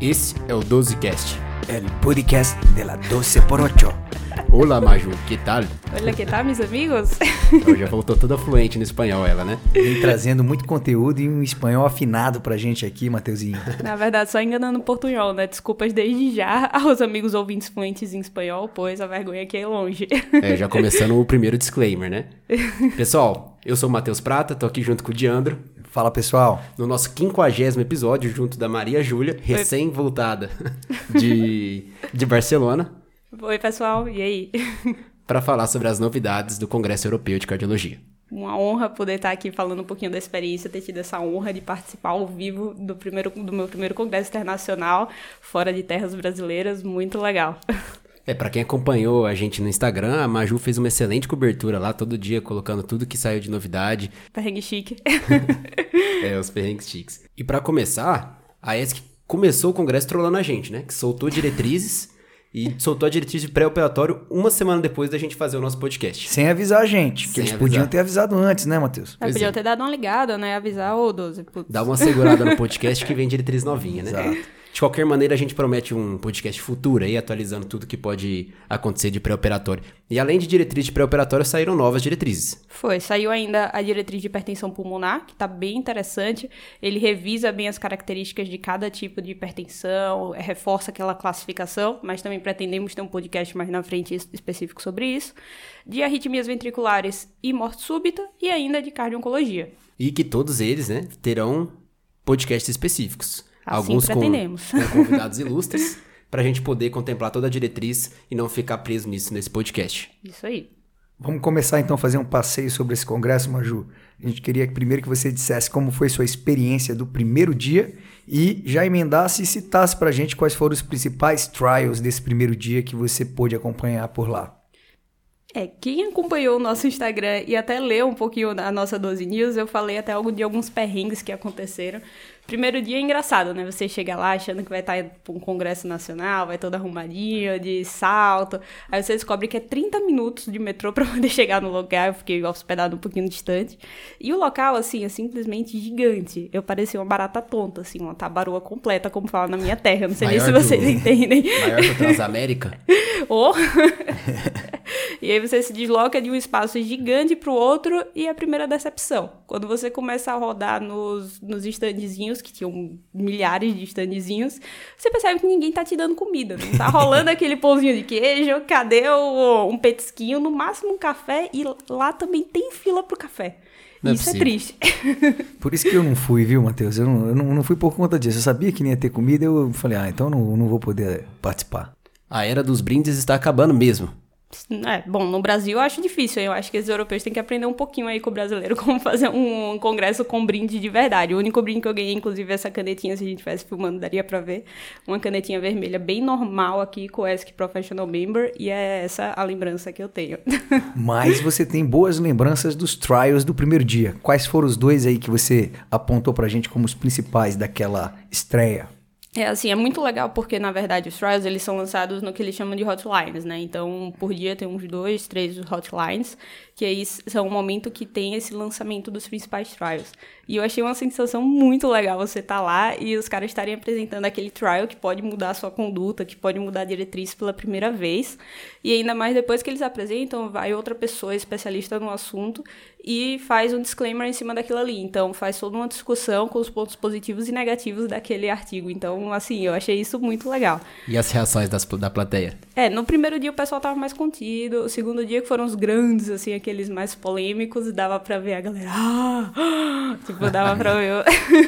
Esse é o 12cast. El podcast de la 12 por 8. Olá, Maju, que tal? Olha que tá, meus amigos? Hoje já voltou toda fluente no espanhol, ela, né? Vem trazendo muito conteúdo e um espanhol afinado pra gente aqui, Mateuzinho. Na verdade, só enganando o portunhol, né? Desculpas desde já aos amigos ouvintes fluentes em espanhol, pois a vergonha aqui é longe. É, já começando o primeiro disclaimer, né? Pessoal, eu sou o Matheus Prata, tô aqui junto com o Diandro, Fala pessoal, no nosso quinquagésimo episódio, junto da Maria Júlia, recém-voltada de, de Barcelona, Oi, pessoal, e aí? para falar sobre as novidades do Congresso Europeu de Cardiologia. Uma honra poder estar aqui falando um pouquinho da experiência, ter tido essa honra de participar ao vivo do, primeiro, do meu primeiro congresso internacional, fora de terras brasileiras, muito legal. É, pra quem acompanhou a gente no Instagram, a Maju fez uma excelente cobertura lá, todo dia colocando tudo que saiu de novidade, Perrengue chique. é, os perrengues chiques. E pra começar, a ESC começou o congresso trollando a gente, né? Que soltou diretrizes e soltou a diretriz de pré-operatório uma semana depois da gente fazer o nosso podcast. sem avisar a gente, que Sem eles avisar. podiam ter avisado antes, né, Matheus? Mas Pois podia é. ter dado uma ligada, né? Avisar o 12. Putz. Dá uma segurada no podcast que vem diretriz novinha, né? Exato. De qualquer maneira, a gente promete um podcast futuro aí, atualizando tudo que pode acontecer de pré-operatório. E além de diretriz de pré-operatório, saíram novas diretrizes. Foi, saiu ainda a diretriz de hipertensão pulmonar, que está bem interessante. Ele revisa bem as características de cada tipo de hipertensão, eh, reforça aquela classificação, mas também pretendemos ter um podcast mais na frente es- específico sobre isso. De arritmias ventriculares e morte súbita, e ainda de cardio-oncologia. E que todos eles, né, terão podcasts específicos. Assim Alguns com, pretendemos. com convidados ilustres, para a gente poder contemplar toda a diretriz e não ficar preso nisso nesse podcast. Isso aí. Vamos começar então a fazer um passeio sobre esse congresso, Maju. A gente queria que primeiro que você dissesse como foi sua experiência do primeiro dia e já emendasse e citasse pra gente quais foram os principais trials desse primeiro dia que você pôde acompanhar por lá. É, quem acompanhou o nosso Instagram e até leu um pouquinho a nossa 12 News, eu falei até algo de alguns perrengues que aconteceram. Primeiro dia é engraçado, né? Você chega lá achando que vai estar para um congresso nacional, vai todo arrumadinho, de salto. Aí você descobre que é 30 minutos de metrô para poder chegar no lugar. Eu fiquei hospedado um pouquinho distante. E o local, assim, é simplesmente gigante. Eu parecia uma barata tonta, assim, uma tabaroa completa, como fala na minha terra. Não sei nem se Maior do- vocês entendem. Maior que o Transamérica. Ou e aí você se desloca de um espaço gigante para o outro e a primeira decepção. Quando você começa a rodar nos, nos estandezinhos, que tinham milhares de estandezinhos, você percebe que ninguém tá te dando comida. Não tá rolando aquele pãozinho de queijo, cadê o, um petisquinho, no máximo um café, e lá também tem fila pro café. Não é Isso é possível. triste. Por isso que eu não fui, viu, Matheus? Eu não, eu não, não fui por conta disso. Eu sabia que não ia ter comida, eu falei, ah, então eu não, não vou poder participar. A era dos brindes está acabando mesmo. É, bom, no Brasil eu acho difícil. Eu acho que os europeus têm que aprender um pouquinho aí com o brasileiro como fazer um congresso com brinde de verdade. O único brinde que eu ganhei, inclusive, é essa canetinha, se a gente estivesse filmando, daria pra ver. Uma canetinha vermelha bem normal aqui com o ESC Professional Member. E é essa a lembrança que eu tenho. Mas você tem boas lembranças dos trials do primeiro dia. Quais foram os dois aí que você apontou pra gente como os principais daquela estreia? É assim, é muito legal porque, na verdade, os trials eles são lançados no que eles chamam de hotlines, né? Então, por dia tem uns dois, três hotlines, que aí são o momento que tem esse lançamento dos principais trials. E eu achei uma sensação muito legal você estar lá e os caras estarem apresentando aquele trial que pode mudar a sua conduta, que pode mudar a diretriz pela primeira vez. E ainda mais depois que eles apresentam, vai outra pessoa especialista no assunto e faz um disclaimer em cima daquilo ali. Então, faz toda uma discussão com os pontos positivos e negativos daquele artigo. Então, assim, eu achei isso muito legal. E as reações das, da plateia? É, no primeiro dia o pessoal tava mais contido, o segundo dia que foram os grandes, assim, aqueles mais polêmicos, dava pra ver a galera, ah, ah", tipo, dava pra ver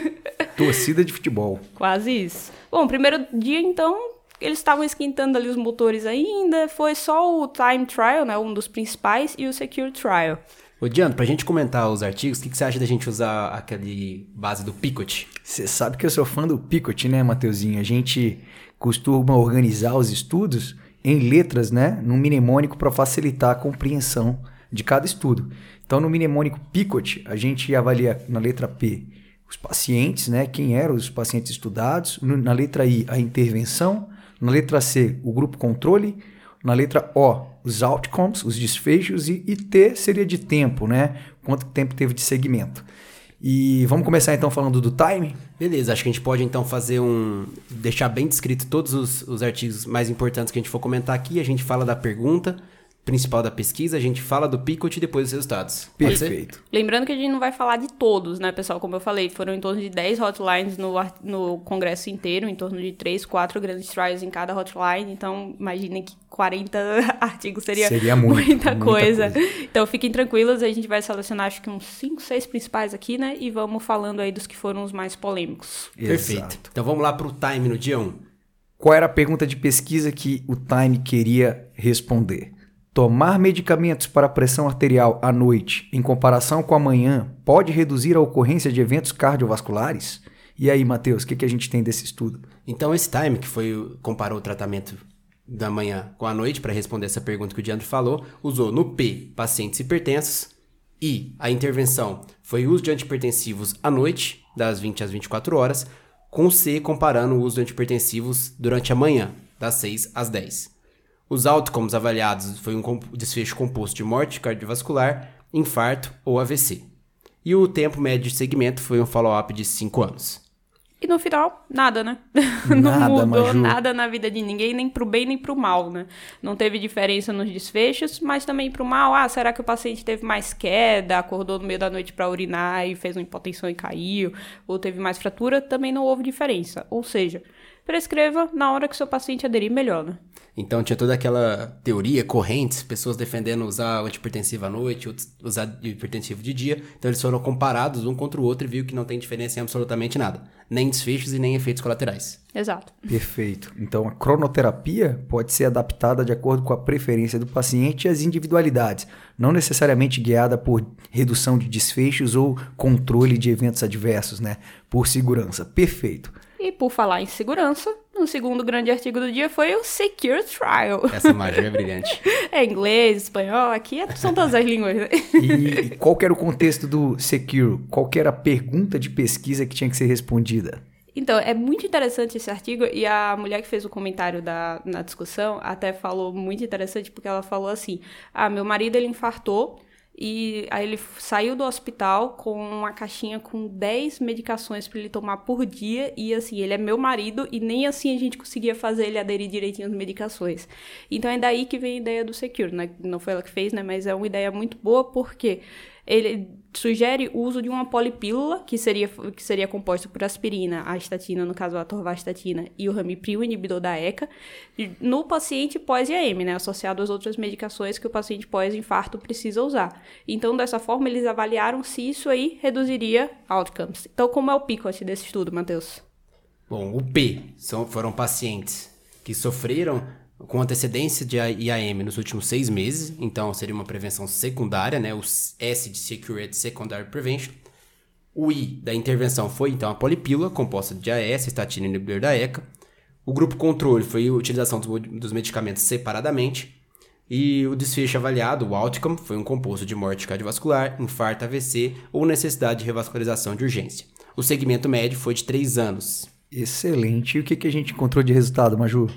Torcida de futebol. quase isso. Bom, primeiro dia, então, eles estavam esquentando ali os motores ainda, foi só o time trial, né, um dos principais, e o secure trial. Ô, Diano, pra gente comentar os artigos, o que, que você acha da gente usar aquele base do Picot? Você sabe que eu sou fã do Picot, né, Mateuzinho? A gente costuma organizar os estudos em letras, né, num mnemônico para facilitar a compreensão de cada estudo. Então, no mnemônico Picot, a gente avalia na letra P os pacientes, né, quem eram os pacientes estudados, na letra I a intervenção, na letra C o grupo controle, na letra O os outcomes, os desfechos e, e T seria de tempo, né, quanto tempo teve de segmento. E vamos começar então falando do time? Beleza, acho que a gente pode então fazer um. deixar bem descrito todos os, os artigos mais importantes que a gente for comentar aqui. A gente fala da pergunta principal da pesquisa, a gente fala do Picot e depois dos resultados. Perfeito. Lembrando que a gente não vai falar de todos, né, pessoal? Como eu falei, foram em torno de 10 hotlines no, no congresso inteiro, em torno de 3, 4 grandes trials em cada hotline. Então, imaginem que 40 artigos seria, Seria muito, muita, muita coisa. coisa. Então, fiquem tranquilos, a gente vai selecionar acho que uns 5, 6 principais aqui, né? E vamos falando aí dos que foram os mais polêmicos. Perfeito. Exato. Então vamos lá pro time no dia 1. Qual era a pergunta de pesquisa que o Time queria responder? Tomar medicamentos para pressão arterial à noite, em comparação com a manhã, pode reduzir a ocorrência de eventos cardiovasculares? E aí, Matheus, o que, que a gente tem desse estudo? Então esse time, que foi comparou o tratamento da manhã com a noite para responder essa pergunta que o Diandro falou, usou no P pacientes hipertensos e a intervenção foi uso de antipertensivos à noite, das 20 às 24 horas, com C comparando o uso de antipertensivos durante a manhã, das 6 às 10. Os outcomes avaliados foi um desfecho composto de morte cardiovascular, infarto ou AVC. E o tempo médio de segmento foi um follow-up de 5 anos. E no final, nada, né? Nada, não mudou Maju. nada na vida de ninguém, nem pro bem nem pro mal, né? Não teve diferença nos desfechos, mas também pro mal. Ah, será que o paciente teve mais queda, acordou no meio da noite para urinar e fez uma hipotensão e caiu? Ou teve mais fratura? Também não houve diferença. Ou seja, prescreva na hora que seu paciente aderir melhor, né? Então tinha toda aquela teoria, correntes, pessoas defendendo usar o antipertensivo à noite, outros usar o hipertensivo de dia. Então eles foram comparados um contra o outro e viu que não tem diferença em absolutamente nada. Nem desfechos e nem efeitos colaterais. Exato. Perfeito. Então, a cronoterapia pode ser adaptada de acordo com a preferência do paciente e as individualidades, não necessariamente guiada por redução de desfechos ou controle de eventos adversos, né? Por segurança. Perfeito. E por falar em segurança, o segundo grande artigo do dia foi o Secure Trial. Essa magia é brilhante. É inglês, espanhol, aqui é- são todas as línguas. né? E, e qual que era o contexto do Secure? Qual que era a pergunta de pesquisa que tinha que ser respondida? Então, é muito interessante esse artigo e a mulher que fez o comentário da, na discussão até falou muito interessante porque ela falou assim: "Ah, meu marido ele infartou e aí ele saiu do hospital com uma caixinha com 10 medicações para ele tomar por dia e assim, ele é meu marido e nem assim a gente conseguia fazer ele aderir direitinho às medicações. Então é daí que vem a ideia do Secure, né? Não foi ela que fez, né, mas é uma ideia muito boa porque ele sugere o uso de uma polipílula, que seria, que seria composta por aspirina, a estatina, no caso a atorvastatina, e o ramipril, inibidor da ECA, no paciente pós-IAM, né, associado às outras medicações que o paciente pós-infarto precisa usar. Então, dessa forma, eles avaliaram se isso aí reduziria outcomes. Então, como é o picote desse estudo, Matheus? Bom, o P são, foram pacientes que sofreram com antecedência de IAM nos últimos seis meses, então seria uma prevenção secundária, né? O S de Secured Secondary Prevention. O I da intervenção foi então a polipílula, composta de AS, estatina e inibidor da ECA. O grupo controle foi a utilização dos, medicamentos separadamente. E o desfecho avaliado, o outcome, foi um composto de morte cardiovascular, infarto, AVC ou necessidade de revascularização de urgência. O segmento médio foi de 3 anos. Excelente. E o que a gente encontrou de resultado, Maju?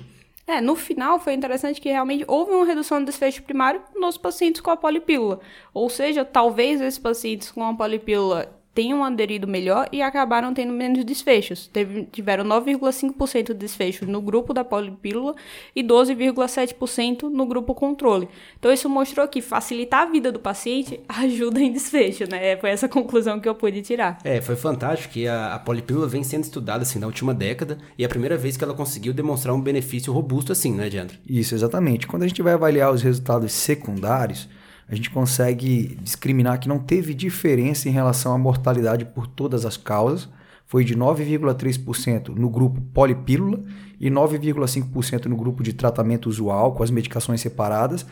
É, no final foi interessante que realmente houve uma redução do desfecho primário nos pacientes com a polipílula. Ou seja, talvez esses pacientes com a polipílula tenham aderido melhor e acabaram tendo menos desfechos. Teve, tiveram 9,5% de desfecho no grupo da polipílula e 12,7% no grupo controle. Então isso mostrou que facilitar a vida do paciente ajuda em desfecho, né? Foi essa conclusão que eu pude tirar. É, foi fantástico que a, a polipílula vem sendo estudada assim na última década e é a primeira vez que ela conseguiu demonstrar um benefício robusto assim, né, Diandro? Isso, exatamente. Quando a gente vai avaliar os resultados secundários, a gente consegue discriminar que não teve diferença em relação à mortalidade por todas as causas. Foi de 9,3% no grupo polipílula e 9,5% no grupo de tratamento usual, com as medicações separadas.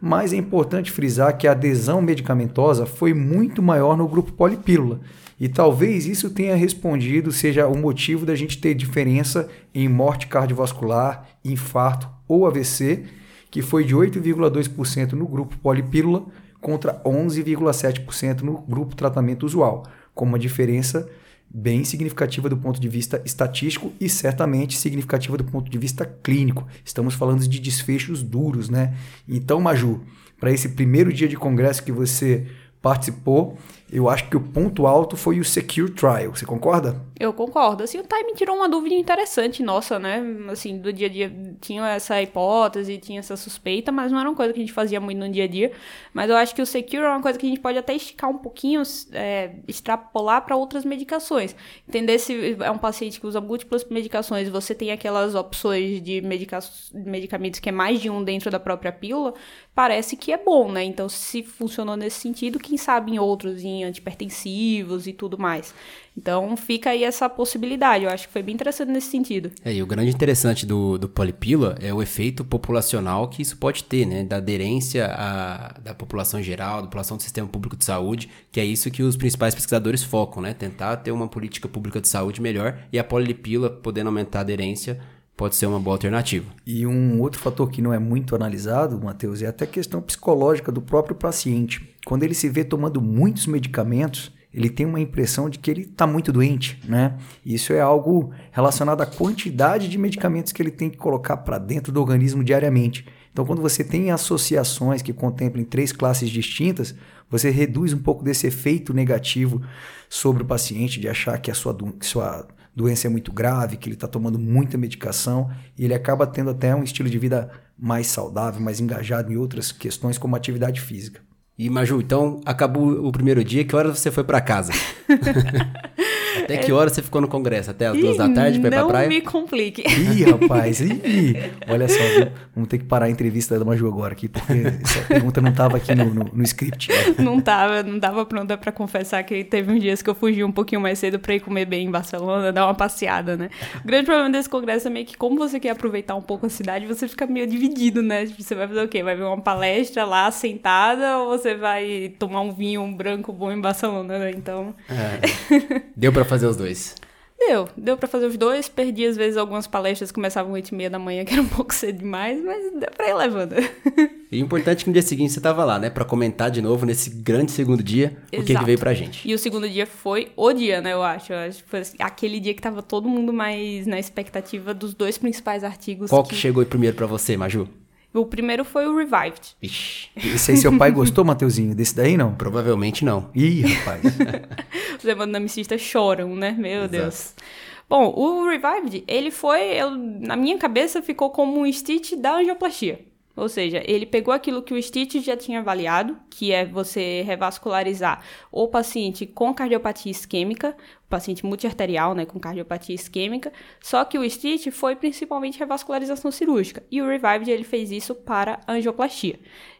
Mas é importante frisar que a adesão medicamentosa foi muito maior no grupo polipílula. E talvez isso tenha respondido, seja o motivo da gente ter diferença em morte cardiovascular, infarto ou AVC, que foi de 8,2% no grupo polipílula contra 11,7% no grupo tratamento usual, com uma diferença bem significativa do ponto de vista estatístico e certamente significativa do ponto de vista clínico. Estamos falando de desfechos duros, né? Então, Maju, para esse primeiro dia de congresso que você participou, eu acho que o ponto alto foi o Secure Trial. Você concorda? Eu concordo. Assim, o Time tirou uma dúvida interessante nossa, né? Assim, do dia a dia tinha essa hipótese, tinha essa suspeita, mas não era uma coisa que a gente fazia muito no dia a dia. Mas eu acho que o Secure é uma coisa que a gente pode até esticar um pouquinho, é, extrapolar para outras medicações. Entender se é um paciente que usa múltiplas medicações, você tem aquelas opções de medica medicamentos que é mais de um dentro da própria pílula, parece que é bom, né? Então, se funcionou nesse sentido, quem sabe em outros, em antipertensivos e tudo mais. Então, fica aí essa possibilidade. Eu acho que foi bem interessante nesse sentido. É, e o grande interessante do, do polipila é o efeito populacional que isso pode ter, né? Da aderência a, da população geral, da população do sistema público de saúde, que é isso que os principais pesquisadores focam, né? Tentar ter uma política pública de saúde melhor e a polipila podendo aumentar a aderência pode ser uma boa alternativa. E um outro fator que não é muito analisado, Matheus, é até a questão psicológica do próprio paciente. Quando ele se vê tomando muitos medicamentos, ele tem uma impressão de que ele está muito doente, né? Isso é algo relacionado à quantidade de medicamentos que ele tem que colocar para dentro do organismo diariamente. Então, quando você tem associações que contemplem três classes distintas, você reduz um pouco desse efeito negativo sobre o paciente de achar que a sua, sua doença é muito grave, que ele está tomando muita medicação e ele acaba tendo até um estilo de vida mais saudável, mais engajado em outras questões como atividade física. E Maju, então acabou o primeiro dia, que horas você foi para casa? Até que hora você ficou no congresso? Até as duas da tarde pra ir pra praia? Não me complique. Ih, rapaz, ih. Olha só, vamos ter que parar a entrevista da Maju agora aqui, porque essa pergunta não tava aqui no, no, no script. Não tava, não tava pronta pra confessar que teve uns dias que eu fugi um pouquinho mais cedo pra ir comer bem em Barcelona, dar uma passeada, né? O grande problema desse congresso é meio que como você quer aproveitar um pouco a cidade, você fica meio dividido, né? Tipo, você vai fazer o quê? Vai ver uma palestra lá sentada ou você vai tomar um vinho um branco bom em Barcelona, né? Então... É. Deu pra fazer os dois? Deu, deu para fazer os dois. Perdi às vezes algumas palestras que começavam às 8 e meia da manhã, que era um pouco cedo demais, mas deu pra ir levando. E o importante é que no dia seguinte você tava lá, né? Pra comentar de novo nesse grande segundo dia Exato. o que, que veio pra gente. E o segundo dia foi o dia, né? Eu acho. Eu acho que foi assim, aquele dia que tava todo mundo mais na expectativa dos dois principais artigos. Qual que, que chegou primeiro para você, Maju? O primeiro foi o Revived. Ixi. Esse aí seu pai gostou, Mateuzinho? Desse daí, não? Provavelmente não. Ih, rapaz. Os hemodinamicistas choram, né? Meu Exato. Deus. Bom, o Revived, ele foi, eu, na minha cabeça, ficou como um Stitch da angioplastia. Ou seja, ele pegou aquilo que o Stitch já tinha avaliado, que é você revascularizar o paciente com cardiopatia isquêmica, paciente multiarterial, né, com cardiopatia isquêmica, só que o Stitch foi principalmente revascularização cirúrgica, e o Revived ele fez isso para angioplastia.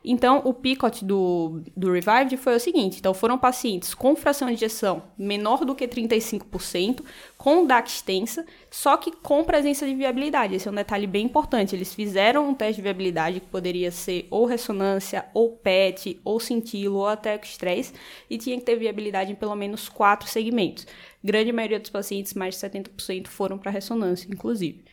Então, o PICOT do, do Revived foi o seguinte: então foram pacientes com fração de injeção menor do que 35%, com DAC extensa, só que com presença de viabilidade. Esse é um detalhe bem importante. Eles fizeram um teste de viabilidade que poderia ser ou ressonância, ou PET, ou cintilo, ou até estresse, e tinha que ter viabilidade em pelo menos quatro segmentos. Grande maioria dos pacientes, mais de 70%, foram para ressonância, inclusive.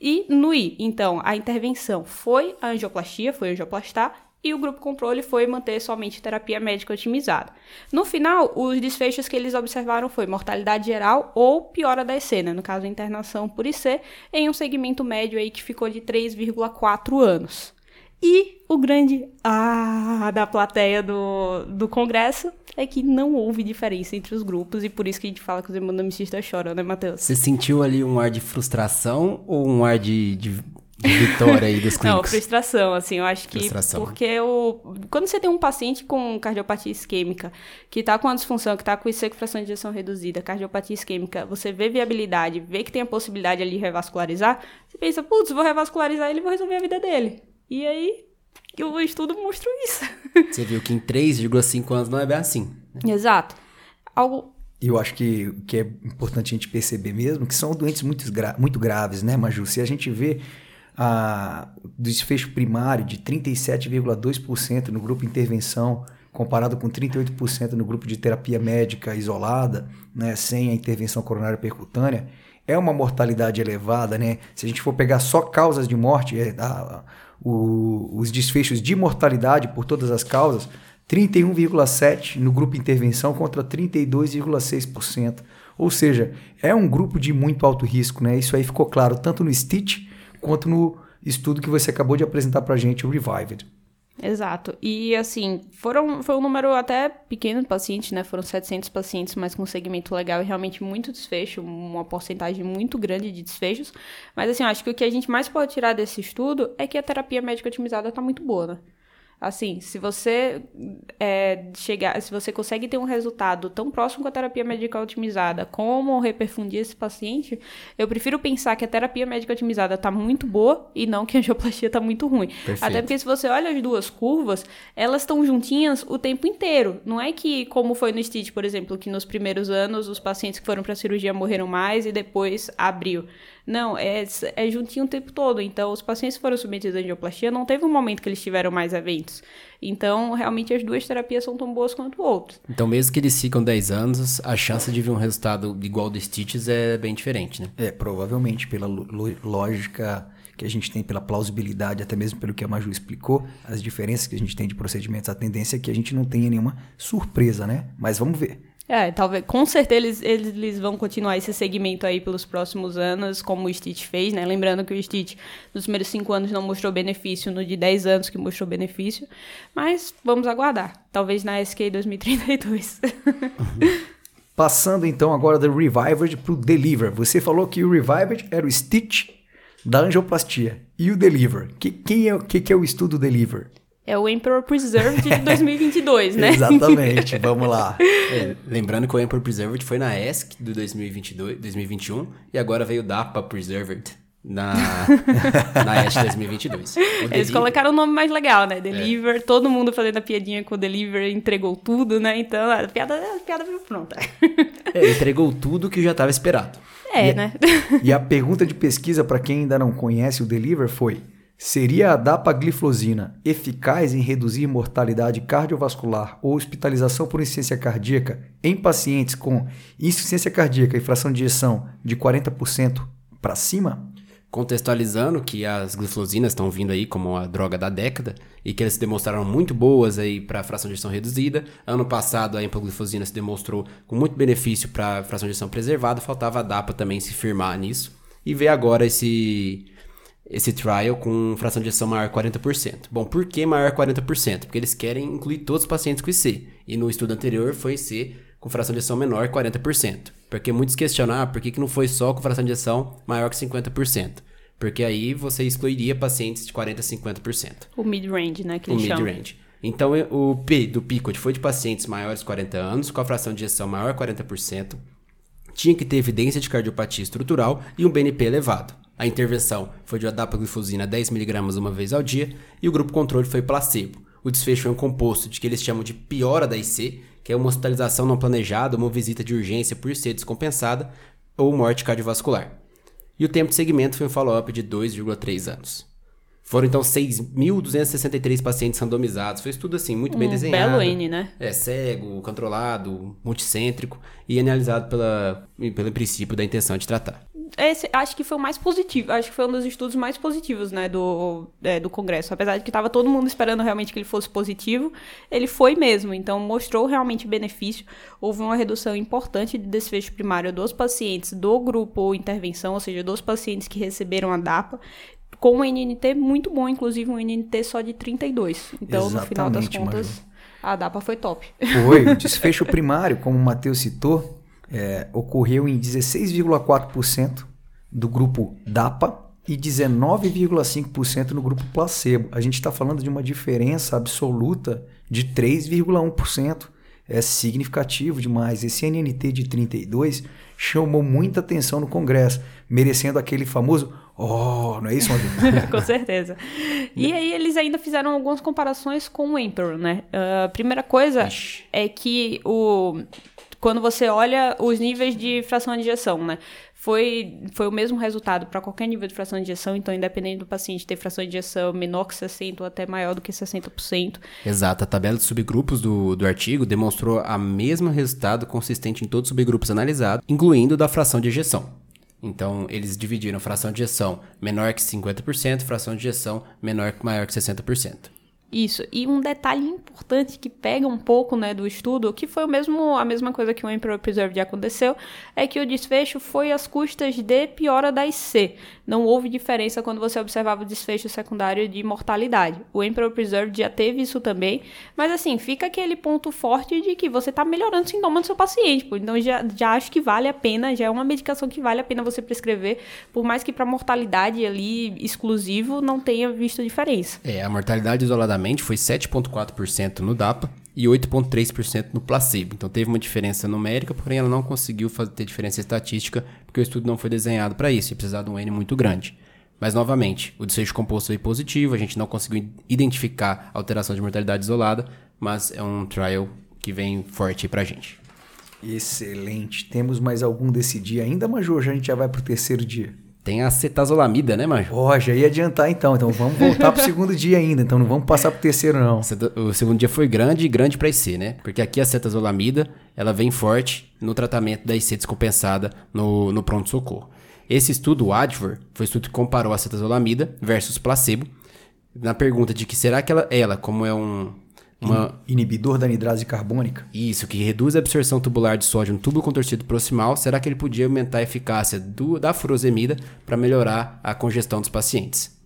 E no I, então, a intervenção foi a angioplastia, foi angioplastar, e o grupo controle foi manter somente terapia médica otimizada. No final, os desfechos que eles observaram foi mortalidade geral ou piora da né? no caso internação por IC, em um segmento médio aí que ficou de 3,4 anos. E o grande ah da plateia do, do congresso é que não houve diferença entre os grupos e por isso que a gente fala que os hemodinamicistas choram, né, Matheus? Você sentiu ali um ar de frustração ou um ar de, de vitória aí dos clínicos? Não, frustração, assim, eu acho que frustração. porque o, quando você tem um paciente com cardiopatia isquêmica, que está com a disfunção, que está com fração de injeção reduzida, cardiopatia isquêmica, você vê viabilidade, vê que tem a possibilidade ali de revascularizar, você pensa, putz, vou revascularizar ele e vou resolver a vida dele. E aí, o estudo mostrou isso. Você viu que em 3,5 anos não é bem assim. Né? Exato. Algo eu acho que o que é importante a gente perceber mesmo, que são doentes muito, gra muito graves, né, Maju? Se a gente vê a, desfecho primário de 37,2% no grupo intervenção, comparado com 38% no grupo de terapia médica isolada, né, sem a intervenção coronária percutânea, é uma mortalidade elevada, né? Se a gente for pegar só causas de morte, é, a, o, os desfechos de mortalidade por todas as causas, 31,7% no grupo intervenção contra 32,6%. Ou seja, é um grupo de muito alto risco, né? Isso aí ficou claro tanto no Stitch quanto no estudo que você acabou de apresentar para a gente, o Revived. Exato. E assim, foram, foi um número até pequeno de pacientes, né? Foram 700 pacientes, mas com segmento legal e realmente muito desfecho, uma porcentagem muito grande de desfechos. Mas assim, acho que o que a gente mais pode tirar desse estudo é que a terapia médica otimizada está muito boa, né? Assim, se você é, chegar, se você consegue ter um resultado tão próximo com a terapia médica otimizada como reperfundir esse paciente, eu prefiro pensar que a terapia médica otimizada está muito boa e não que a angioplastia está muito ruim. Perfeito. Até porque se você olha as duas curvas, elas estão juntinhas o tempo inteiro. Não é que, como foi no Stitch, por exemplo, que nos primeiros anos os pacientes que foram para a cirurgia morreram mais e depois abriu. Não, é, é juntinho o tempo todo. Então, os pacientes que foram submetidos à angioplastia, não teve um momento que eles tiveram mais eventos. Então, realmente, as duas terapias são tão boas quanto o outro. Então, mesmo que eles ficam 10 anos, a chance de vir um resultado igual do Stitches é bem diferente, né? É, provavelmente, pela lógica que a gente tem, pela plausibilidade, até mesmo pelo que a Maju explicou, as diferenças que a gente tem de procedimentos, a tendência é que a gente não tenha nenhuma surpresa, né? Mas vamos ver. É, talvez, com certeza eles, eles vão continuar esse segmento aí pelos próximos anos, como o Stitch fez, né? Lembrando que o Stitch nos primeiros 5 anos não mostrou benefício, no de 10 anos que mostrou benefício, mas vamos aguardar. Talvez na SK 2032. Passando então agora do Revived para o Deliver. Você falou que o Revived era o Stitch da angioplastia. E o Deliver? Que, quem é, que, que é o estudo Deliver? É o Emperor Preserved de 2022, né? Exatamente, vamos lá. É, lembrando que o Emperor Preserved foi na ESC do 2022, 2021 e agora veio o DAPA Preserved na, na ESC 2022. Eles colocaram o nome mais legal, né? Deliver, é. todo mundo fazendo a piadinha com o Deliver, entregou tudo, né? Então a piada, a piada veio pronta. É, entregou tudo que já estava esperado. É, e né? e a pergunta de pesquisa para quem ainda não conhece o Deliver foi: Seria a dapagliflozina eficaz em reduzir mortalidade cardiovascular ou hospitalização por insuficiência cardíaca em pacientes com insuficiência cardíaca e fração de ejeção de 40% para cima? Contextualizando que as glifosinas estão vindo aí como a droga da década e que elas se demonstraram muito boas aí para fração de ejeção reduzida. Ano passado a empaglifosina se demonstrou com muito benefício para fração de ejeção preservada, faltava a DAPA também se firmar nisso e ver agora esse esse trial com fração de ejeção maior 40%. Bom, por que maior 40%? Porque eles querem incluir todos os pacientes com IC. E no estudo anterior foi IC com fração de ejeção menor 40%. Porque muitos questionam, ah, por que, que não foi só com fração de ejeção maior que 50%? Porque aí você excluiria pacientes de 40% a 50%. O mid-range, né? Que o mid-range. Então, o P do PICOT foi de pacientes maiores de 40 anos, com a fração de ejeção maior 40%, tinha que ter evidência de cardiopatia estrutural e um BNP elevado. A intervenção foi de adapaglifosina 10mg uma vez ao dia e o grupo controle foi placebo. O desfecho é um composto de que eles chamam de piora da IC, que é uma hospitalização não planejada, uma visita de urgência por ser descompensada ou morte cardiovascular. E o tempo de segmento foi um follow-up de 2,3 anos. Foram então 6.263 pacientes randomizados. Foi estudo assim, muito um bem desenhado. Belo N, né? É, cego, controlado, multicêntrico e analisado pela, pelo princípio da intenção de tratar esse acho que foi o mais positivo, acho que foi um dos estudos mais positivos, né, do, é, do congresso. Apesar de que estava todo mundo esperando realmente que ele fosse positivo, ele foi mesmo. Então, mostrou realmente benefício. Houve uma redução importante de desfecho primário dos pacientes do grupo intervenção, ou seja, dos pacientes que receberam a DAPA, com um NNT muito bom, inclusive um NNT só de 32. Então, Exatamente, no final das contas, Maju. a DAPA foi top. Foi, o desfecho primário, como o Matheus citou, é, ocorreu em 16,4% do grupo DAPA e 19,5% no grupo placebo. A gente está falando de uma diferença absoluta de 3,1%. É significativo demais. Esse NNT de 32 chamou muita atenção no Congresso, merecendo aquele famoso Oh, não é isso, Com certeza. E aí eles ainda fizeram algumas comparações com o Emperor, né? A uh, primeira coisa Ixi. é que o quando você olha os níveis de fração de injeção, né? Foi, foi o mesmo resultado para qualquer nível de fração de injeção, então, independente do paciente ter fração de injeção menor que 60% ou até maior do que 60%. Exato. A tabela de subgrupos do, do artigo demonstrou a mesma resultado consistente em todos os subgrupos analisados, incluindo da fração de injeção. Então, eles dividiram fração de injeção menor que 50%, fração de injeção menor maior que 60%. Isso. E um detalhe importante que pega um pouco, né, do estudo, que foi o mesmo, a mesma coisa que o Emperor Preserved aconteceu, é que o desfecho foi às custas de piora da IC. Não houve diferença quando você observava o desfecho secundário de mortalidade. O Emperor Preserved já teve isso também, mas assim, fica aquele ponto forte de que você está melhorando o sintoma do seu paciente. Pô. Então já, já acho que vale a pena, já é uma medicação que vale a pena você prescrever, por mais que para mortalidade ali exclusivo não tenha visto diferença. É, a mortalidade isoladamente foi 7,4% no DAPA e 8,3% no placebo. Então teve uma diferença numérica, porém ela não conseguiu fazer, ter diferença estatística porque o estudo não foi desenhado para isso, e precisava de um N muito grande. Mas, novamente, o desfecho composto foi positivo, a gente não conseguiu identificar alteração de mortalidade isolada, mas é um trial que vem forte para a gente. Excelente. Temos mais algum desse dia ainda, Major? Já a gente já vai para o terceiro dia. Tem a cetazolamida, né, Major? Ó, oh, já ia adiantar então. Então vamos voltar pro segundo dia ainda. Então não vamos passar pro terceiro, não. O segundo dia foi grande e grande para IC, né? Porque aqui a cetazolamida, ela vem forte no tratamento da IC descompensada no, no pronto-socorro. Esse estudo, o ADVER, foi o estudo que comparou a cetazolamida versus placebo. Na pergunta de que será que ela, ela como é um, uma... Inibidor da anidrase carbônica. Isso, que reduz a absorção tubular de sódio no túbulo contorcido proximal. Será que ele podia aumentar a eficácia do, da furosemida para melhorar a congestão dos pacientes?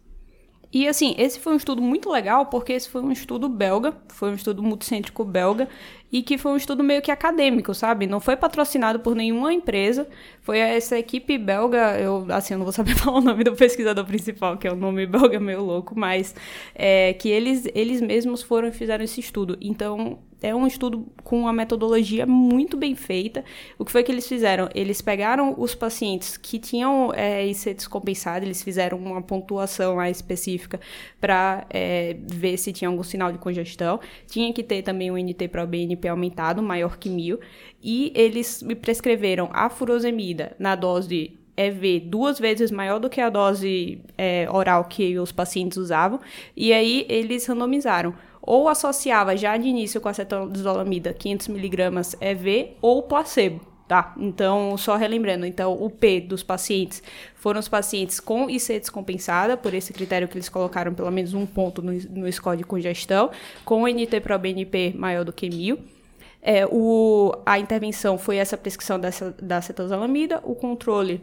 E assim, esse foi um estudo muito legal, porque esse foi um estudo belga, foi um estudo multicêntrico belga, e que foi um estudo meio que acadêmico, sabe? Não foi patrocinado por nenhuma empresa, foi essa equipe belga, eu assim, eu não vou saber falar o nome do pesquisador principal, que é um nome belga meio louco, mas é, que eles, eles mesmos foram e fizeram esse estudo. Então, é um estudo com uma metodologia muito bem feita. O que foi que eles fizeram? Eles pegaram os pacientes que tinham é, IC descompensado, eles fizeram uma pontuação específica para é, ver se tinha algum sinal de congestão. Tinha que ter também um NT para BNP aumentado, maior que mil. E eles me prescreveram a furosemida na dose EV duas vezes maior do que a dose é, oral que os pacientes usavam. E aí eles randomizaram ou associava já de início com acetazolamida 500mg EV ou placebo. Tá, então, só relembrando, então, o P dos pacientes foram os pacientes com IC descompensada, por esse critério que eles colocaram pelo menos um ponto no, no score de congestão, com NT pro BNP maior do que 1000. É, o, a intervenção foi essa prescrição dessa, da acetazolamida, o controle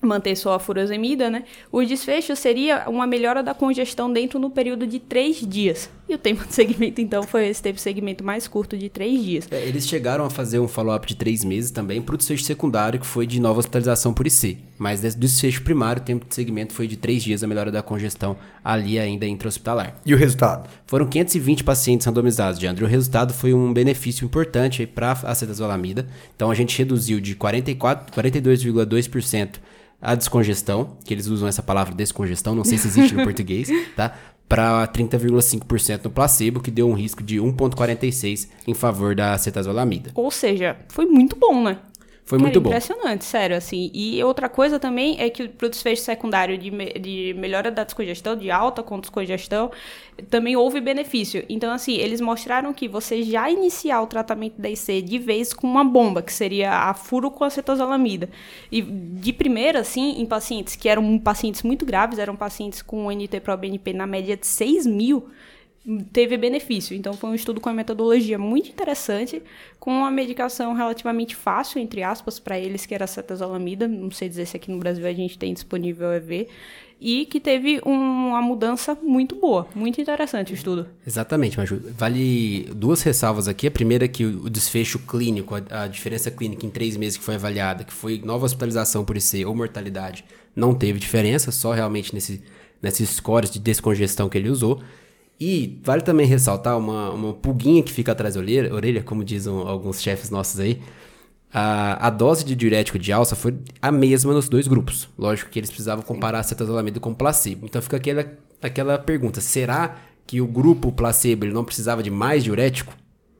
manter só a furosemida, né? O desfecho seria uma melhora da congestão dentro no período de três dias. E o tempo de segmento, então, foi esse teve segmento mais curto de três dias. É, eles chegaram a fazer um follow-up de três meses também para o desfecho secundário, que foi de nova hospitalização por IC. Mas do desfecho primário, o tempo de segmento foi de três dias a melhora da congestão ali ainda intra-hospitalar. E o resultado? Foram 520 pacientes randomizados, André. O resultado foi um benefício importante para a acetazolamida. Então, a gente reduziu de 42,2% a descongestão, que eles usam essa palavra descongestão, não sei se existe no português, tá? Para 30,5% no placebo, que deu um risco de 1,46 em favor da acetazolamida. Ou seja, foi muito bom, né? Foi muito bom. impressionante, sério, assim. E outra coisa também é que o desfecho secundário de, me, de melhora da descongestão, de alta com descongestão, também houve benefício. Então, assim, eles mostraram que você já iniciar o tratamento da IC de vez com uma bomba, que seria a furo com acetazolamida. E de primeira, assim, em pacientes que eram pacientes muito graves, eram pacientes com NT-proBNP na média de 6 mil, teve benefício. Então foi um estudo com uma metodologia muito interessante, com uma medicação relativamente fácil, entre aspas, para eles, que era cetazolamida. Não sei dizer se aqui no Brasil a gente tem disponível EV. E que teve um, uma mudança muito boa, muito interessante o estudo. Exatamente, mas vale duas ressalvas aqui. A primeira é que o desfecho clínico, a, a diferença clínica em três meses que foi avaliada, que foi nova hospitalização por IC ou mortalidade, não teve diferença, só realmente nesse, nesses scores de descongestão que ele usou. E vale também ressaltar uma, uma pulguinha que fica atrás da orelha, orelha como dizem alguns chefes nossos aí. A, a dose de diurético de alça foi a mesma nos dois grupos. Lógico que eles precisavam comparar cetazolamida com placebo. Então fica aquela, aquela pergunta: será que o grupo placebo ele não precisava de mais diurético?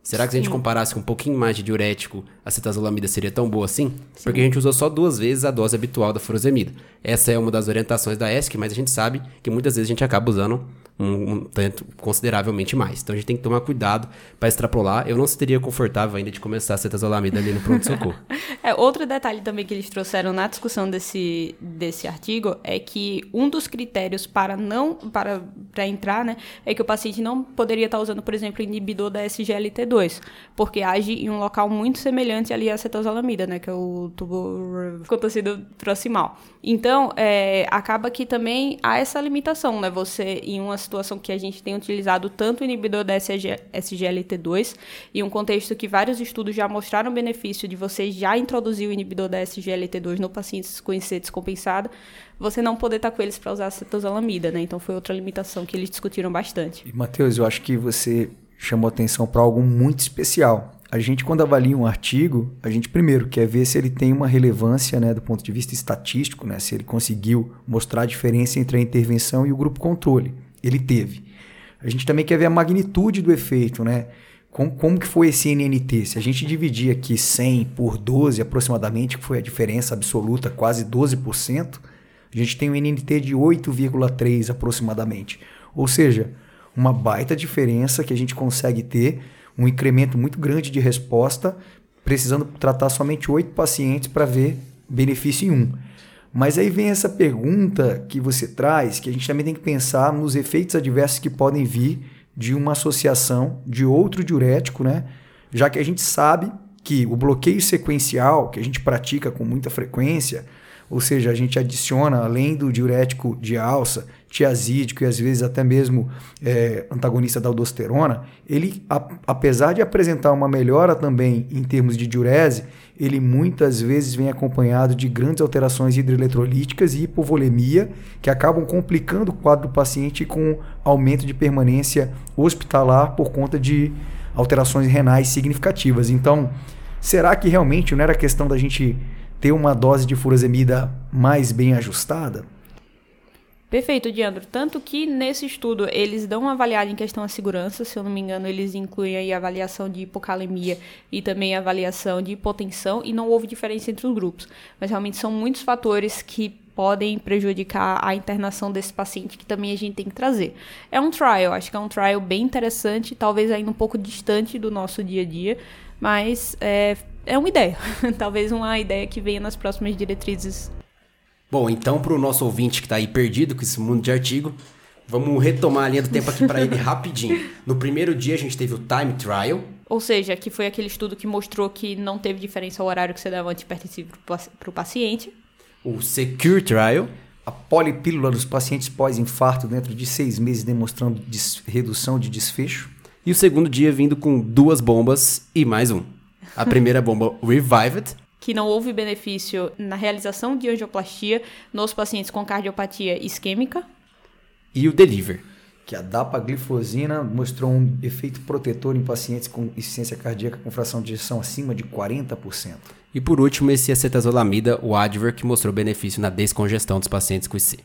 Será que se a gente comparasse com um pouquinho mais de diurético, a cetazolamida seria tão boa assim? Sim. Porque a gente usou só duas vezes a dose habitual da furosemida. Essa é uma das orientações da ESC, mas a gente sabe que muitas vezes a gente acaba usando um, um tanto consideravelmente mais. Então a gente tem que tomar cuidado para extrapolar. Eu não seria confortável ainda de começar a cetazolamida ali no pronto-socorro. é, outro detalhe também que eles trouxeram na discussão desse, desse artigo é que um dos critérios para não para para entrar, né, é que o paciente não poderia estar usando, por exemplo, o inibidor da SGLT2, porque age em um local muito semelhante ali à cetosalamida, né, que é o tubo contorcido proximal. Então, é, acaba que também há essa limitação, né, você, em uma situação que a gente tem utilizado tanto o inibidor da SG, SGLT2, em um contexto que vários estudos já mostraram benefício de você já introduzir o inibidor da SGLT2 no paciente com IC descompensada, você não poder estar com eles para usar a cetosalamida, né? Então foi outra limitação que eles discutiram bastante. E, Matheus, eu acho que você chamou atenção para algo muito especial. A gente, quando avalia um artigo, a gente primeiro quer ver se ele tem uma relevância né, do ponto de vista estatístico, né, se ele conseguiu mostrar a diferença entre a intervenção e o grupo controle. Ele teve. A gente também quer ver a magnitude do efeito, né? Como, como que foi esse NNT? Se a gente dividir aqui 100 por 12 aproximadamente, que foi a diferença absoluta, quase 12%, a gente tem um NNT de 8,3 aproximadamente. Ou seja, uma baita diferença que a gente consegue ter, um incremento muito grande de resposta, precisando tratar somente oito pacientes para ver benefício em um. Mas aí vem essa pergunta que você traz, que a gente também tem que pensar nos efeitos adversos que podem vir de uma associação de outro diurético, né? Já que a gente sabe que o bloqueio sequencial, que a gente pratica com muita frequência, ou seja, a gente adiciona, além do diurético de alça, tiazídico e às vezes até mesmo é, antagonista da aldosterona, ele, a, apesar de apresentar uma melhora também em termos de diurese, ele muitas vezes vem acompanhado de grandes alterações hidroeletrolíticas e hipovolemia, que acabam complicando o quadro do paciente com aumento de permanência hospitalar por conta de alterações renais significativas. Então, será que realmente não era questão da gente ter uma dose de furosemida mais bem ajustada? Perfeito, Diandro. Tanto que nesse estudo eles dão uma avaliada em questão da segurança, se eu não me engano, eles incluem aí a avaliação de hipocalemia e também a avaliação de hipotensão, e não houve diferença entre os grupos. Mas realmente são muitos fatores que podem prejudicar a internação desse paciente que também a gente tem que trazer. É um trial, acho que é um trial bem interessante, talvez ainda um pouco distante do nosso dia a dia, mas é, é uma ideia. talvez uma ideia que venha nas próximas diretrizes. Bom, então para o nosso ouvinte que está aí perdido com esse mundo de artigo, vamos retomar a linha do tempo aqui para ele rapidinho. No primeiro dia a gente teve o time trial, ou seja, que foi aquele estudo que mostrou que não teve diferença ao horário que você dava antipertensivo para o paciente. O Secure Trial. A polipílula dos pacientes pós-infarto dentro de seis meses demonstrando redução de desfecho. E o segundo dia vindo com duas bombas e mais um. A primeira bomba, Revived. Que não houve benefício na realização de angioplastia nos pacientes com cardiopatia isquêmica. E o Deliver que a dapaglifosina mostrou um efeito protetor em pacientes com insuficiência cardíaca com fração de ejeção acima de 40%. E por último, esse acetazolamida, o Adver, que mostrou benefício na descongestão dos pacientes com IC.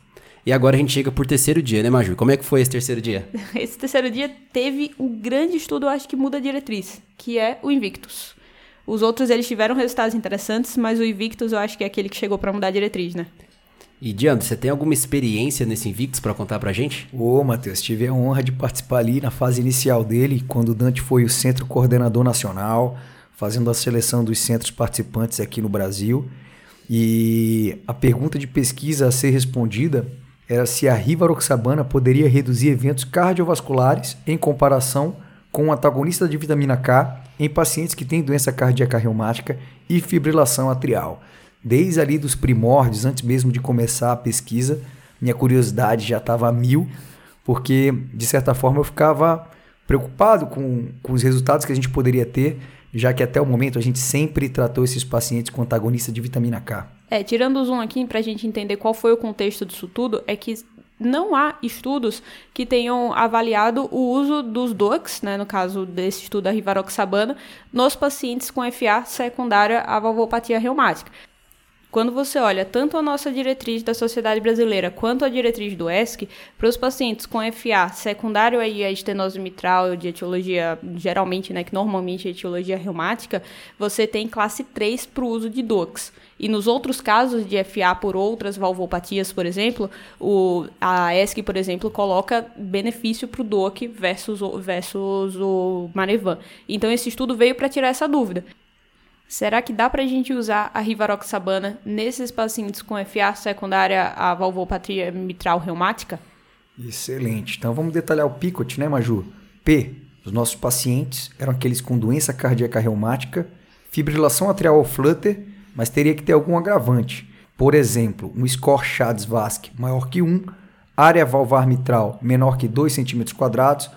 E agora a gente chega por terceiro dia, né, Maju? Como é que foi esse terceiro dia? Esse terceiro dia teve um grande estudo, eu acho que muda a diretriz, que é o Invictus. Os outros eles tiveram resultados interessantes, mas o Invictus eu acho que é aquele que chegou para mudar a diretriz, né? E Diandro, você tem alguma experiência nesse Invictus para contar pra gente? Ô, Matheus, tive a honra de participar ali na fase inicial dele, quando o Dante foi o centro coordenador nacional, fazendo a seleção dos centros participantes aqui no Brasil. E a pergunta de pesquisa a ser respondida era se a rivaroxabana poderia reduzir eventos cardiovasculares em comparação com o antagonista de vitamina K em pacientes que têm doença cardíaca reumática e fibrilação atrial. Desde ali dos primórdios, antes mesmo de começar a pesquisa, minha curiosidade já estava a mil, porque de certa forma eu ficava preocupado com, com os resultados que a gente poderia ter, já que até o momento a gente sempre tratou esses pacientes com antagonista de vitamina K. É, tirando o zoom aqui para a gente entender qual foi o contexto disso tudo, é que não há estudos que tenham avaliado o uso dos DOACs, né, no caso desse estudo da rivaroxabana, nos pacientes com FA secundária à valvopatia reumática. Quando você olha tanto a nossa diretriz da Sociedade Brasileira quanto a diretriz do ESC, para os pacientes com FA secundário aí a estenose mitral de etiologia, geralmente, né, que normalmente é etiologia reumática, você tem classe 3 para o uso de DOACs. E nos outros casos de FA por outras valvopatias, por exemplo, o, a ESC, por exemplo, coloca benefício para o DOAC versus, versus o Manevan. Então, esse estudo veio para tirar essa dúvida. Será que dá para a gente usar a rivaroxabana nesses pacientes com FA secundária à valvopatia mitral reumática? Excelente. Então vamos detalhar o PICOT, né, Maju? P. Os nossos pacientes eram aqueles com doença cardíaca reumática, fibrilação atrial ou flutter, mas teria que ter algum agravante. Por exemplo, um score Chades-Vasque maior que 1, área valvar mitral menor que 2 cm quadrados,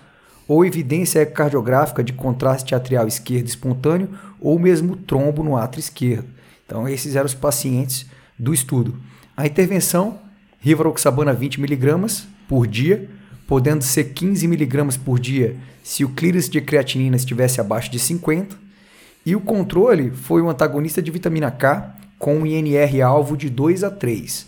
ou evidência ecocardiográfica de contraste atrial esquerdo espontâneo ou mesmo trombo no átrio esquerdo. Então, esses eram os pacientes do estudo. A intervenção, rivaroxabana 20 mg por dia, podendo ser 15 mg por dia se o clearance de creatinina estivesse abaixo de 50. E o controle foi o antagonista de vitamina K com um INR alvo de 2 a 3.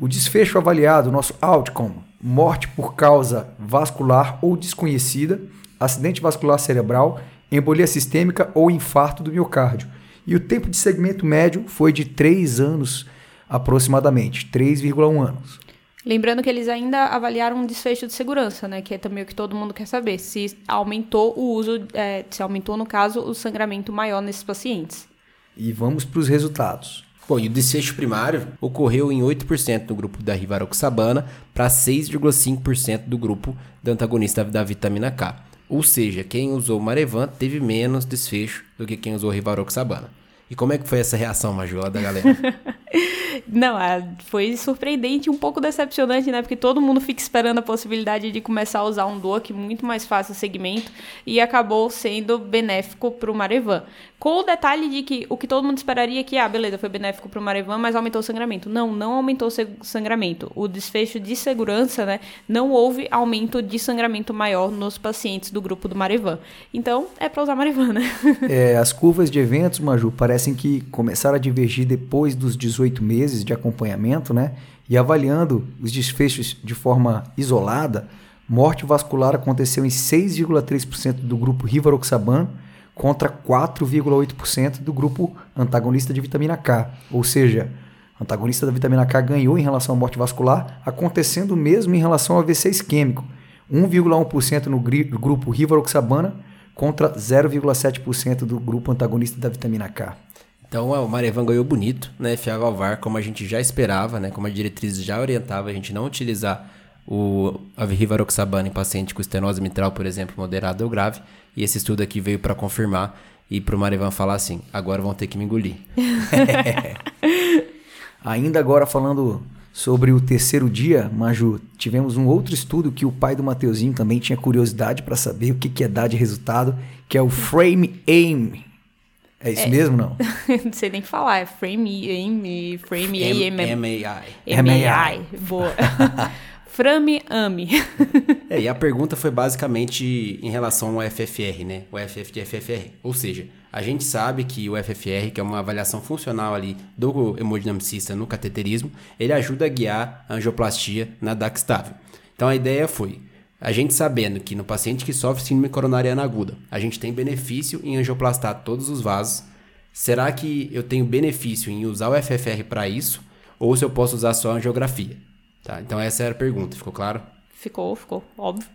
O desfecho avaliado, nosso outcome, morte por causa vascular ou desconhecida, acidente vascular cerebral, embolia sistêmica ou infarto do miocárdio. E o tempo de segmento médio foi de 3 anos aproximadamente, 3,1 anos. Lembrando que eles ainda avaliaram um desfecho de segurança, né? Que é também o que todo mundo quer saber. Se aumentou o uso, é, se aumentou, no caso, o sangramento maior nesses pacientes. E vamos para os resultados. Bom, e o desfecho primário ocorreu em 8% no grupo da rivaroxabana para 6,5% do grupo da antagonista da vitamina K. Ou seja, quem usou Marevan teve menos desfecho do que quem usou rivaroxabana. E como é que foi essa reação, Major, da galera? Não, foi surpreendente e um pouco decepcionante, né? Porque todo mundo fica esperando a possibilidade de começar a usar um DOAC muito mais fácil o segmento e acabou sendo benéfico para o Marevan. Com o detalhe de que o que todo mundo esperaria é que, ah, beleza, foi benéfico para o Marevan, mas aumentou o sangramento. Não, não aumentou o sangramento. O desfecho de segurança, né? Não houve aumento de sangramento maior nos pacientes do grupo do Marevan. Então, é para usar Marevan, né? é, as curvas de eventos, Maju, parecem que começaram a divergir depois dos 18 meses de acompanhamento, né? E avaliando os desfechos de forma isolada, morte vascular aconteceu em 6,3% do grupo Rivaroxaban contra 4,8% do grupo antagonista de vitamina K. Ou seja, antagonista da vitamina K ganhou em relação à morte vascular, acontecendo mesmo em relação ao AVC isquêmico. 1,1% no grupo rivaroxabana contra 0,7% do grupo antagonista da vitamina K. Então o Marevan ganhou bonito, né? FA Valvar, como a gente já esperava, né? Como a diretriz já orientava a gente não utilizar o a rivaroxabana em paciente com estenose mitral, por exemplo, moderada ou grave. E esse estudo aqui veio para confirmar e para o Marivan falar assim: agora vão ter que me engolir. Ainda agora falando sobre o terceiro dia, Maju, tivemos um outro estudo que o pai do Mateuzinho também tinha curiosidade para saber o que, que é dar de resultado, que é o Frame Aim. É isso é, mesmo, não? não sei nem falar, é Frame Aim, Frame Aim. M-A-I. M-A-I. Boa. Frame Ame. é, e a pergunta foi basicamente em relação ao FFR, né? O FF de FFR. Ou seja, a gente sabe que o FFR, que é uma avaliação funcional ali do hemodinamicista no cateterismo, ele ajuda a guiar a angioplastia na DAC estável. Então a ideia foi, a gente sabendo que no paciente que sofre síndrome coronariana aguda, a gente tem benefício em angioplastar todos os vasos, será que eu tenho benefício em usar o FFR para isso? Ou se eu posso usar só angiografia? Tá, então essa era a pergunta, ficou claro? Ficou, ficou, óbvio.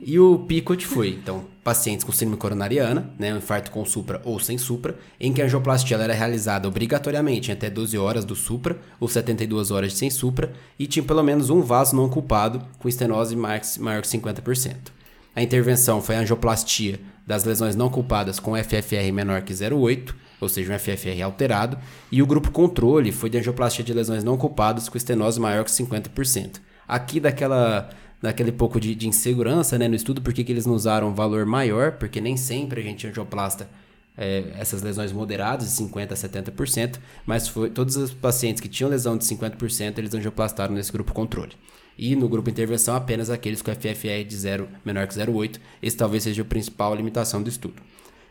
e o PICOT foi, então, pacientes com síndrome coronariana, né, um infarto com supra ou sem supra, em que a angioplastia era realizada obrigatoriamente em até 12 horas do supra ou 72 horas sem supra e tinha pelo menos um vaso não ocupado com estenose maior que 50%. A intervenção foi a angioplastia das lesões não culpadas com FFR menor que 0,8 ou seja, um FFR alterado, e o grupo controle foi de angioplastia de lesões não culpadas com estenose maior que 50%. Aqui daquela daquele pouco de, de insegurança né, no estudo, porque que eles não usaram um valor maior, porque nem sempre a gente angioplasta é, essas lesões moderadas, de 50% a 70%, mas foi, todos os pacientes que tinham lesão de 50%, eles angioplastaram nesse grupo controle. E no grupo intervenção, apenas aqueles com FFR de 0 menor que 0,8. Esse talvez seja a principal limitação do estudo.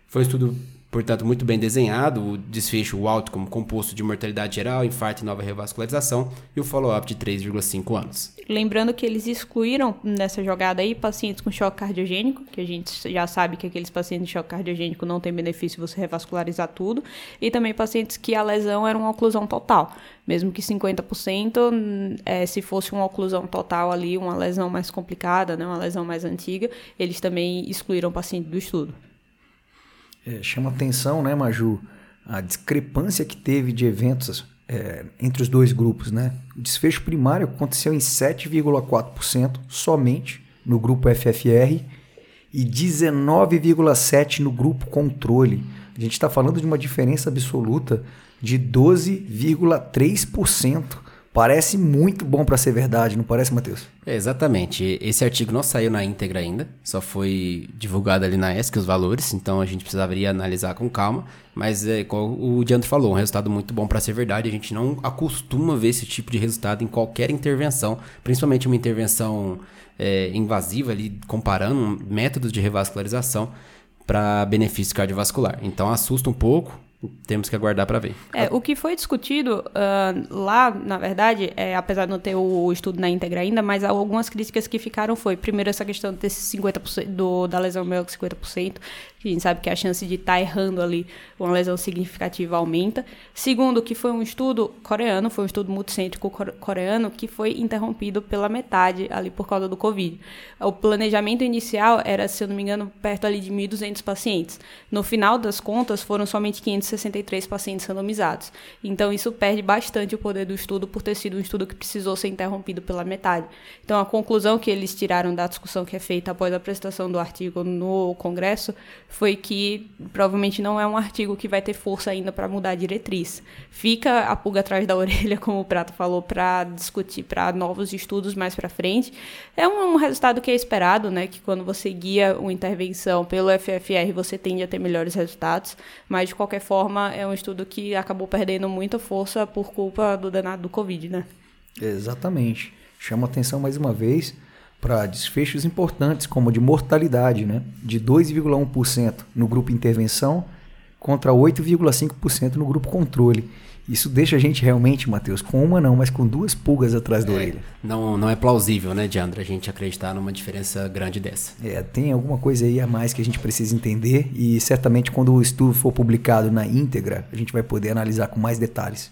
Foi um estudo portanto, muito bem desenhado, o desfecho, o como composto de mortalidade geral, infarto e nova revascularização, e o follow-up de 3,5 anos. Lembrando que eles excluíram nessa jogada aí pacientes com choque cardiogênico, que a gente já sabe que aqueles pacientes de choque cardiogênico não tem benefício você revascularizar tudo, e também pacientes que a lesão era uma oclusão total. Mesmo que 50%, é, se fosse uma oclusão total ali, uma lesão mais complicada, né, uma lesão mais antiga, eles também excluíram o paciente do estudo é, chama atenção, né, Maju, a discrepância que teve de eventos é, entre os dois grupos, né? O desfecho primário aconteceu em 7,4% somente no grupo FFR e 19,7% no grupo controle. A gente está falando de uma diferença absoluta de 12,3%. Parece muito bom para ser verdade, não parece, Matheus? É, exatamente. Esse artigo não saiu na íntegra ainda, só foi divulgado ali na ESC os valores, então a gente precisaria analisar com calma. Mas é o Diandro falou, um resultado muito bom para ser verdade. A gente não acostuma ver esse tipo de resultado em qualquer intervenção, principalmente uma intervenção é, invasiva ali, comparando métodos de revascularização para benefício cardiovascular. Então assusta um pouco, temos que aguardar para ver. É, o que foi discutido uh, lá, na verdade, é, apesar de não ter o estudo na íntegra ainda, mas algumas críticas que ficaram foi, primeiro, essa questão desse 50% do, da lesão maior que 50%, a gente sabe que a chance de estar tá errando ali uma lesão significativa aumenta. Segundo, que foi um estudo coreano, foi um estudo multicêntrico coreano que foi interrompido pela metade ali por causa do Covid. O planejamento inicial era, se eu não me engano, perto ali de 1.200 pacientes. No final das contas, foram somente 563 pacientes randomizados. Então, isso perde bastante o poder do estudo por ter sido um estudo que precisou ser interrompido pela metade. Então, a conclusão que eles tiraram da discussão que é feita após a apresentação do artigo no Congresso foi que provavelmente não é um artigo que vai ter força ainda para mudar a diretriz. Fica a pulga atrás da orelha, como o Prato falou, para discutir para novos estudos mais para frente. É um, um, resultado que é esperado, né, que quando você guia uma intervenção pelo FFR, você tende a ter melhores resultados, mas de qualquer forma é um estudo que acabou perdendo muita força por culpa do danado do Covid, né? Exatamente. Chama atenção mais uma vez para desfechos importantes, como de mortalidade, né? de 2,1% no grupo intervenção contra 8,5% no grupo controle. Isso deixa a gente realmente, Matheus, com uma não, mas com duas pulgas atrás da é, orelha. Não, não é plausível, né, Diandra, a gente acreditar numa diferença grande dessa. É, tem alguma coisa aí a mais que a gente precisa entender e certamente quando o estudo for publicado na íntegra, a gente vai poder analisar com mais detalhes.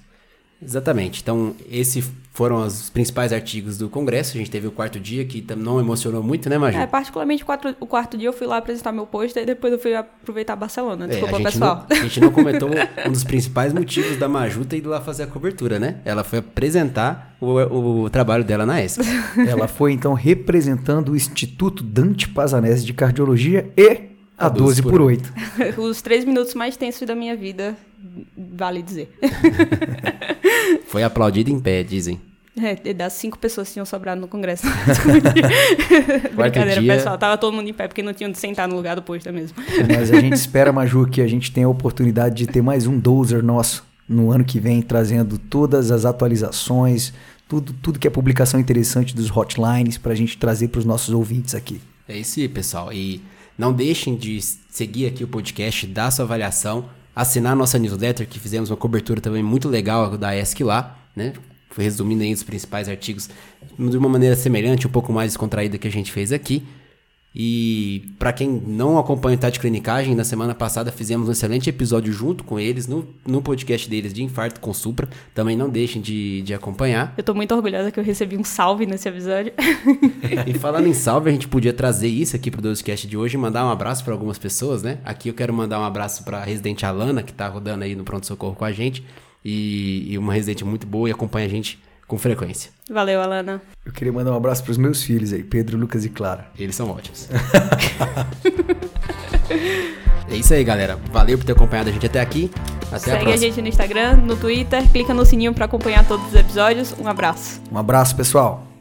Exatamente. Então, esses foram os principais artigos do Congresso. A gente teve o quarto dia, que não emocionou muito, né, Maju? É, particularmente o, quatro, o quarto dia eu fui lá apresentar meu post e depois eu fui aproveitar Barcelona. Desculpa, é, a pessoal. Não, a gente não comentou um dos principais motivos da Maju ter ido lá fazer a cobertura, né? Ela foi apresentar o, o trabalho dela na ESC. Ela foi, então, representando o Instituto Dante Pazanese de Cardiologia e a 12 por 8. Os três minutos mais tensos da minha vida, vale dizer. Foi aplaudido em pé, dizem. É, das cinco pessoas que tinham sobrado no congresso. Brincadeira, dia... pessoal. Tava todo mundo em pé, porque não tinham de sentar no lugar do posto mesmo. Mas a gente espera, Maju, que a gente tenha a oportunidade de ter mais um dozer nosso no ano que vem, trazendo todas as atualizações, tudo, tudo que é publicação interessante dos hotlines para a gente trazer para os nossos ouvintes aqui. É isso aí, pessoal. E não deixem de seguir aqui o podcast, dar sua avaliação, assinar nossa newsletter, que fizemos uma cobertura também muito legal da ESC lá, né? Resumindo aí os principais artigos de uma maneira semelhante, um pouco mais descontraída que a gente fez aqui. E para quem não acompanha o Tati Clinicagem, na semana passada fizemos um excelente episódio junto com eles no, no podcast deles de Infarto com Supra. Também não deixem de, de acompanhar. Eu tô muito orgulhosa que eu recebi um salve nesse episódio. e falando em salve, a gente podia trazer isso aqui pro podcast de hoje e mandar um abraço para algumas pessoas, né? Aqui eu quero mandar um abraço para a residente Alana, que tá rodando aí no Pronto Socorro com a gente. E, e uma residente muito boa e acompanha a gente com frequência. Valeu, Alana. Eu queria mandar um abraço para os meus filhos aí, Pedro, Lucas e Clara. Eles são ótimos. é isso aí, galera. Valeu por ter acompanhado a gente até aqui. Até Segue a próxima. a gente no Instagram, no Twitter, clica no sininho para acompanhar todos os episódios. Um abraço. Um abraço, pessoal.